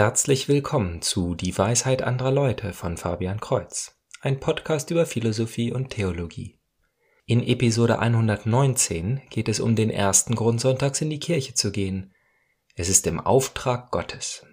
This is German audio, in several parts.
Herzlich willkommen zu Die Weisheit anderer Leute von Fabian Kreuz, ein Podcast über Philosophie und Theologie. In Episode 119 geht es um den ersten Grund, sonntags in die Kirche zu gehen. Es ist im Auftrag Gottes.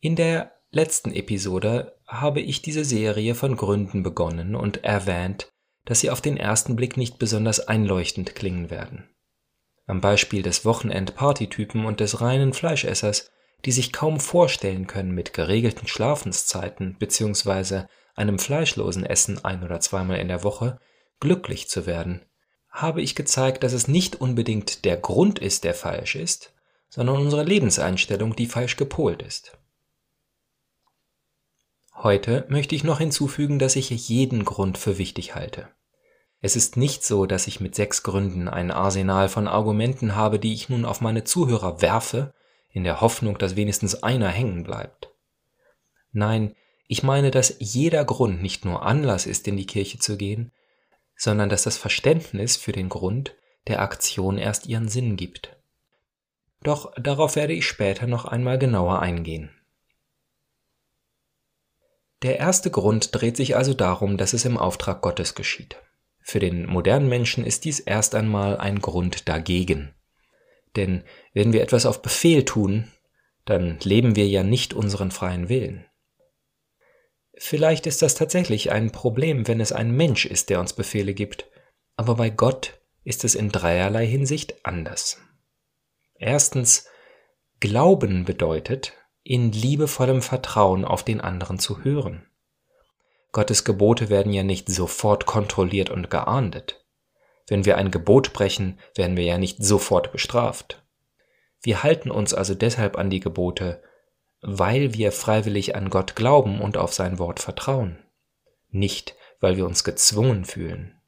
In der letzten Episode habe ich diese Serie von Gründen begonnen und erwähnt, dass sie auf den ersten Blick nicht besonders einleuchtend klingen werden. Am Beispiel des Wochenend-Partytypen und des reinen Fleischessers, die sich kaum vorstellen können, mit geregelten Schlafenszeiten bzw. einem fleischlosen Essen ein oder zweimal in der Woche glücklich zu werden, habe ich gezeigt, dass es nicht unbedingt der Grund ist, der falsch ist, sondern unsere Lebenseinstellung, die falsch gepolt ist. Heute möchte ich noch hinzufügen, dass ich jeden Grund für wichtig halte. Es ist nicht so, dass ich mit sechs Gründen ein Arsenal von Argumenten habe, die ich nun auf meine Zuhörer werfe, in der Hoffnung, dass wenigstens einer hängen bleibt. Nein, ich meine, dass jeder Grund nicht nur Anlass ist, in die Kirche zu gehen, sondern dass das Verständnis für den Grund der Aktion erst ihren Sinn gibt. Doch darauf werde ich später noch einmal genauer eingehen. Der erste Grund dreht sich also darum, dass es im Auftrag Gottes geschieht. Für den modernen Menschen ist dies erst einmal ein Grund dagegen. Denn wenn wir etwas auf Befehl tun, dann leben wir ja nicht unseren freien Willen. Vielleicht ist das tatsächlich ein Problem, wenn es ein Mensch ist, der uns Befehle gibt, aber bei Gott ist es in dreierlei Hinsicht anders. Erstens, Glauben bedeutet, in liebevollem Vertrauen auf den anderen zu hören. Gottes Gebote werden ja nicht sofort kontrolliert und geahndet. Wenn wir ein Gebot brechen, werden wir ja nicht sofort bestraft. Wir halten uns also deshalb an die Gebote, weil wir freiwillig an Gott glauben und auf sein Wort vertrauen, nicht weil wir uns gezwungen fühlen.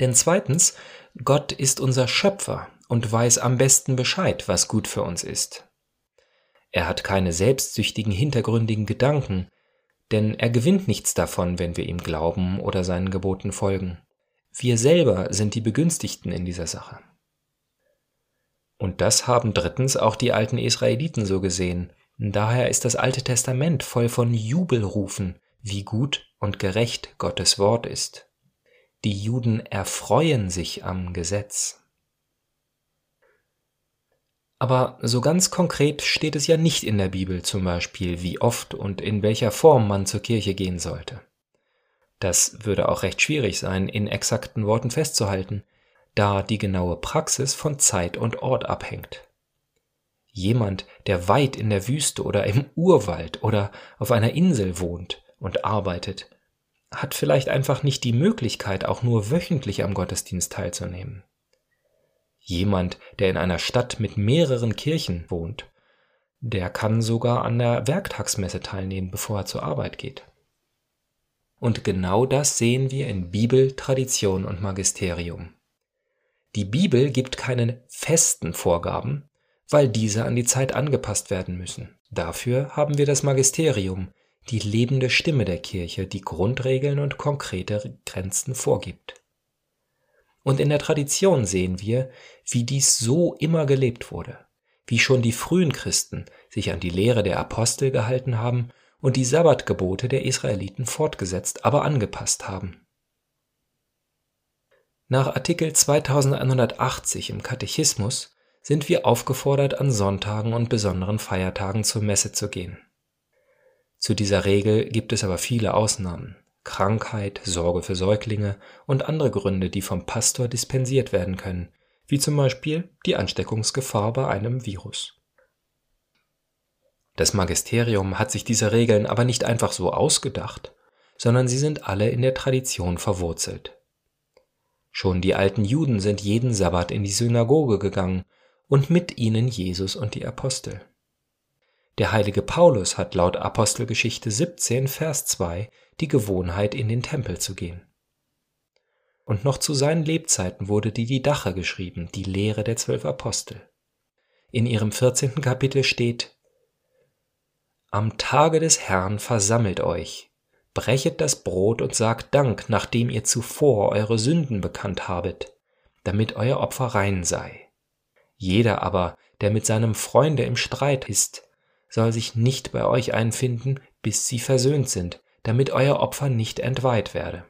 Denn zweitens, Gott ist unser Schöpfer und weiß am besten Bescheid, was gut für uns ist. Er hat keine selbstsüchtigen, hintergründigen Gedanken, denn er gewinnt nichts davon, wenn wir ihm glauben oder seinen Geboten folgen. Wir selber sind die Begünstigten in dieser Sache. Und das haben drittens auch die alten Israeliten so gesehen. Daher ist das Alte Testament voll von Jubelrufen, wie gut und gerecht Gottes Wort ist. Die Juden erfreuen sich am Gesetz. Aber so ganz konkret steht es ja nicht in der Bibel zum Beispiel, wie oft und in welcher Form man zur Kirche gehen sollte. Das würde auch recht schwierig sein, in exakten Worten festzuhalten, da die genaue Praxis von Zeit und Ort abhängt. Jemand, der weit in der Wüste oder im Urwald oder auf einer Insel wohnt und arbeitet, hat vielleicht einfach nicht die Möglichkeit, auch nur wöchentlich am Gottesdienst teilzunehmen. Jemand, der in einer Stadt mit mehreren Kirchen wohnt, der kann sogar an der Werktagsmesse teilnehmen, bevor er zur Arbeit geht. Und genau das sehen wir in Bibel, Tradition und Magisterium. Die Bibel gibt keine festen Vorgaben, weil diese an die Zeit angepasst werden müssen. Dafür haben wir das Magisterium, die lebende Stimme der Kirche, die Grundregeln und konkrete Grenzen vorgibt. Und in der Tradition sehen wir, wie dies so immer gelebt wurde, wie schon die frühen Christen sich an die Lehre der Apostel gehalten haben und die Sabbatgebote der Israeliten fortgesetzt, aber angepasst haben. Nach Artikel 2180 im Katechismus sind wir aufgefordert, an Sonntagen und besonderen Feiertagen zur Messe zu gehen. Zu dieser Regel gibt es aber viele Ausnahmen. Krankheit, Sorge für Säuglinge und andere Gründe, die vom Pastor dispensiert werden können, wie zum Beispiel die Ansteckungsgefahr bei einem Virus. Das Magisterium hat sich diese Regeln aber nicht einfach so ausgedacht, sondern sie sind alle in der Tradition verwurzelt. Schon die alten Juden sind jeden Sabbat in die Synagoge gegangen und mit ihnen Jesus und die Apostel. Der heilige Paulus hat laut Apostelgeschichte 17, Vers 2 die Gewohnheit, in den Tempel zu gehen. Und noch zu seinen Lebzeiten wurde die Didache geschrieben, die Lehre der zwölf Apostel. In ihrem 14. Kapitel steht, Am Tage des Herrn versammelt euch, brechet das Brot und sagt Dank, nachdem ihr zuvor eure Sünden bekannt habet, damit euer Opfer rein sei. Jeder aber, der mit seinem Freunde im Streit ist, soll sich nicht bei euch einfinden, bis sie versöhnt sind, damit euer Opfer nicht entweiht werde.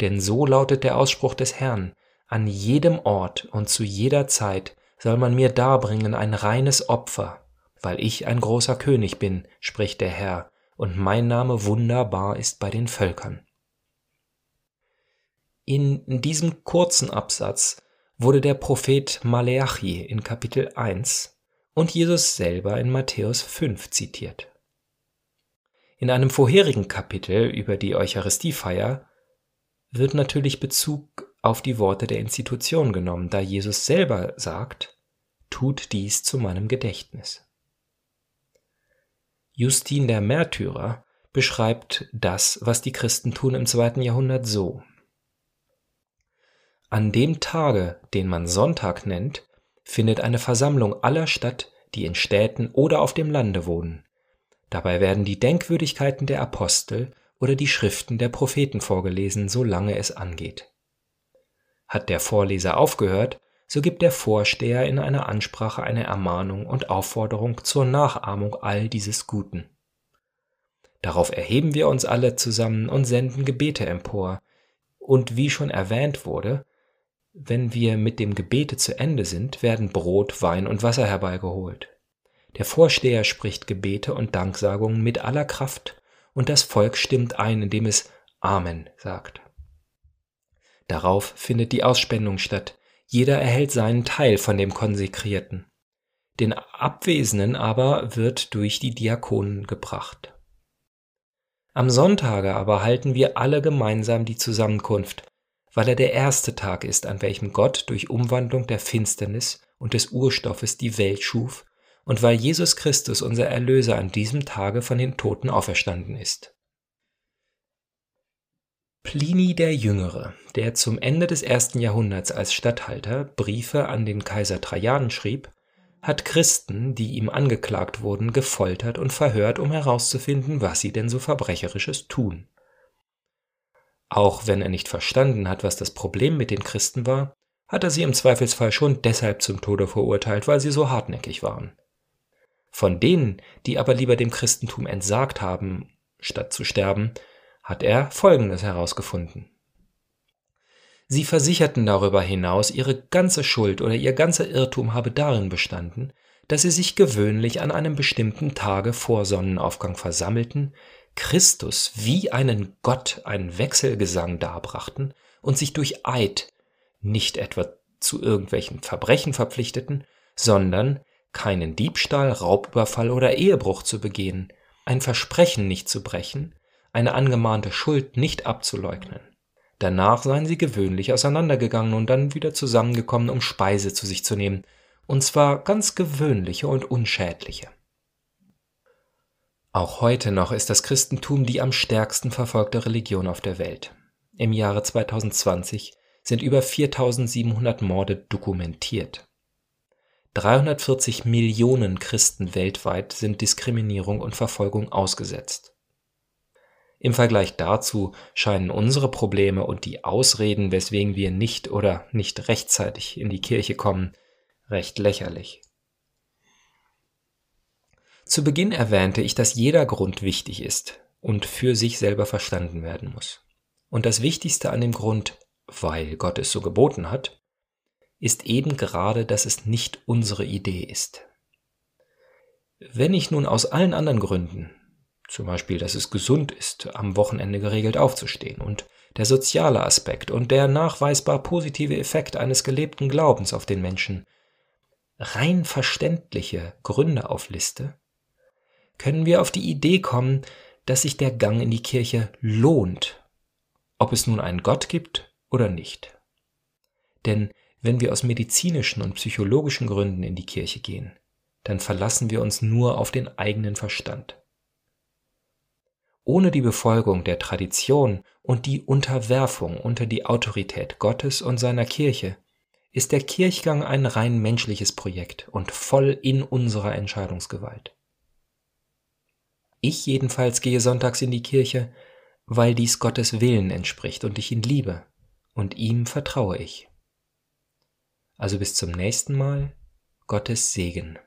Denn so lautet der Ausspruch des Herrn, an jedem Ort und zu jeder Zeit soll man mir darbringen ein reines Opfer, weil ich ein großer König bin, spricht der Herr, und mein Name wunderbar ist bei den Völkern. In diesem kurzen Absatz wurde der Prophet Maleachi in Kapitel 1 und Jesus selber in Matthäus 5 zitiert. In einem vorherigen Kapitel über die Eucharistiefeier wird natürlich Bezug auf die Worte der Institution genommen, da Jesus selber sagt, tut dies zu meinem Gedächtnis. Justin der Märtyrer beschreibt das, was die Christen tun im zweiten Jahrhundert so. An dem Tage, den man Sonntag nennt, findet eine Versammlung aller statt, die in Städten oder auf dem Lande wohnen. Dabei werden die Denkwürdigkeiten der Apostel oder die Schriften der Propheten vorgelesen, solange es angeht. Hat der Vorleser aufgehört, so gibt der Vorsteher in einer Ansprache eine Ermahnung und Aufforderung zur Nachahmung all dieses Guten. Darauf erheben wir uns alle zusammen und senden Gebete empor, und wie schon erwähnt wurde, wenn wir mit dem Gebete zu Ende sind, werden Brot, Wein und Wasser herbeigeholt. Der Vorsteher spricht Gebete und Danksagungen mit aller Kraft, und das Volk stimmt ein, indem es Amen sagt. Darauf findet die Ausspendung statt, jeder erhält seinen Teil von dem Konsekrierten. Den Abwesenden aber wird durch die Diakonen gebracht. Am Sonntage aber halten wir alle gemeinsam die Zusammenkunft, weil er der erste Tag ist, an welchem Gott durch Umwandlung der Finsternis und des Urstoffes die Welt schuf und weil Jesus Christus unser Erlöser an diesem Tage von den Toten auferstanden ist. Pliny der Jüngere, der zum Ende des ersten Jahrhunderts als Statthalter Briefe an den Kaiser Trajan schrieb, hat Christen, die ihm angeklagt wurden, gefoltert und verhört, um herauszufinden, was sie denn so verbrecherisches tun. Auch wenn er nicht verstanden hat, was das Problem mit den Christen war, hat er sie im Zweifelsfall schon deshalb zum Tode verurteilt, weil sie so hartnäckig waren. Von denen, die aber lieber dem Christentum entsagt haben, statt zu sterben, hat er Folgendes herausgefunden. Sie versicherten darüber hinaus, ihre ganze Schuld oder ihr ganzer Irrtum habe darin bestanden, dass sie sich gewöhnlich an einem bestimmten Tage vor Sonnenaufgang versammelten, Christus wie einen Gott einen Wechselgesang darbrachten und sich durch Eid nicht etwa zu irgendwelchen Verbrechen verpflichteten, sondern keinen Diebstahl, Raubüberfall oder Ehebruch zu begehen, ein Versprechen nicht zu brechen, eine angemahnte Schuld nicht abzuleugnen. Danach seien sie gewöhnlich auseinandergegangen und dann wieder zusammengekommen, um Speise zu sich zu nehmen, und zwar ganz gewöhnliche und unschädliche. Auch heute noch ist das Christentum die am stärksten verfolgte Religion auf der Welt. Im Jahre 2020 sind über 4700 Morde dokumentiert. 340 Millionen Christen weltweit sind Diskriminierung und Verfolgung ausgesetzt. Im Vergleich dazu scheinen unsere Probleme und die Ausreden, weswegen wir nicht oder nicht rechtzeitig in die Kirche kommen, recht lächerlich. Zu Beginn erwähnte ich, dass jeder Grund wichtig ist und für sich selber verstanden werden muss. Und das Wichtigste an dem Grund, weil Gott es so geboten hat, ist eben gerade, dass es nicht unsere Idee ist. Wenn ich nun aus allen anderen Gründen zum Beispiel, dass es gesund ist, am Wochenende geregelt aufzustehen und der soziale Aspekt und der nachweisbar positive Effekt eines gelebten Glaubens auf den Menschen rein verständliche Gründe aufliste, können wir auf die Idee kommen, dass sich der Gang in die Kirche lohnt, ob es nun einen Gott gibt oder nicht. Denn wenn wir aus medizinischen und psychologischen Gründen in die Kirche gehen, dann verlassen wir uns nur auf den eigenen Verstand. Ohne die Befolgung der Tradition und die Unterwerfung unter die Autorität Gottes und seiner Kirche ist der Kirchgang ein rein menschliches Projekt und voll in unserer Entscheidungsgewalt. Ich jedenfalls gehe sonntags in die Kirche, weil dies Gottes Willen entspricht und ich ihn liebe, und ihm vertraue ich. Also bis zum nächsten Mal, Gottes Segen.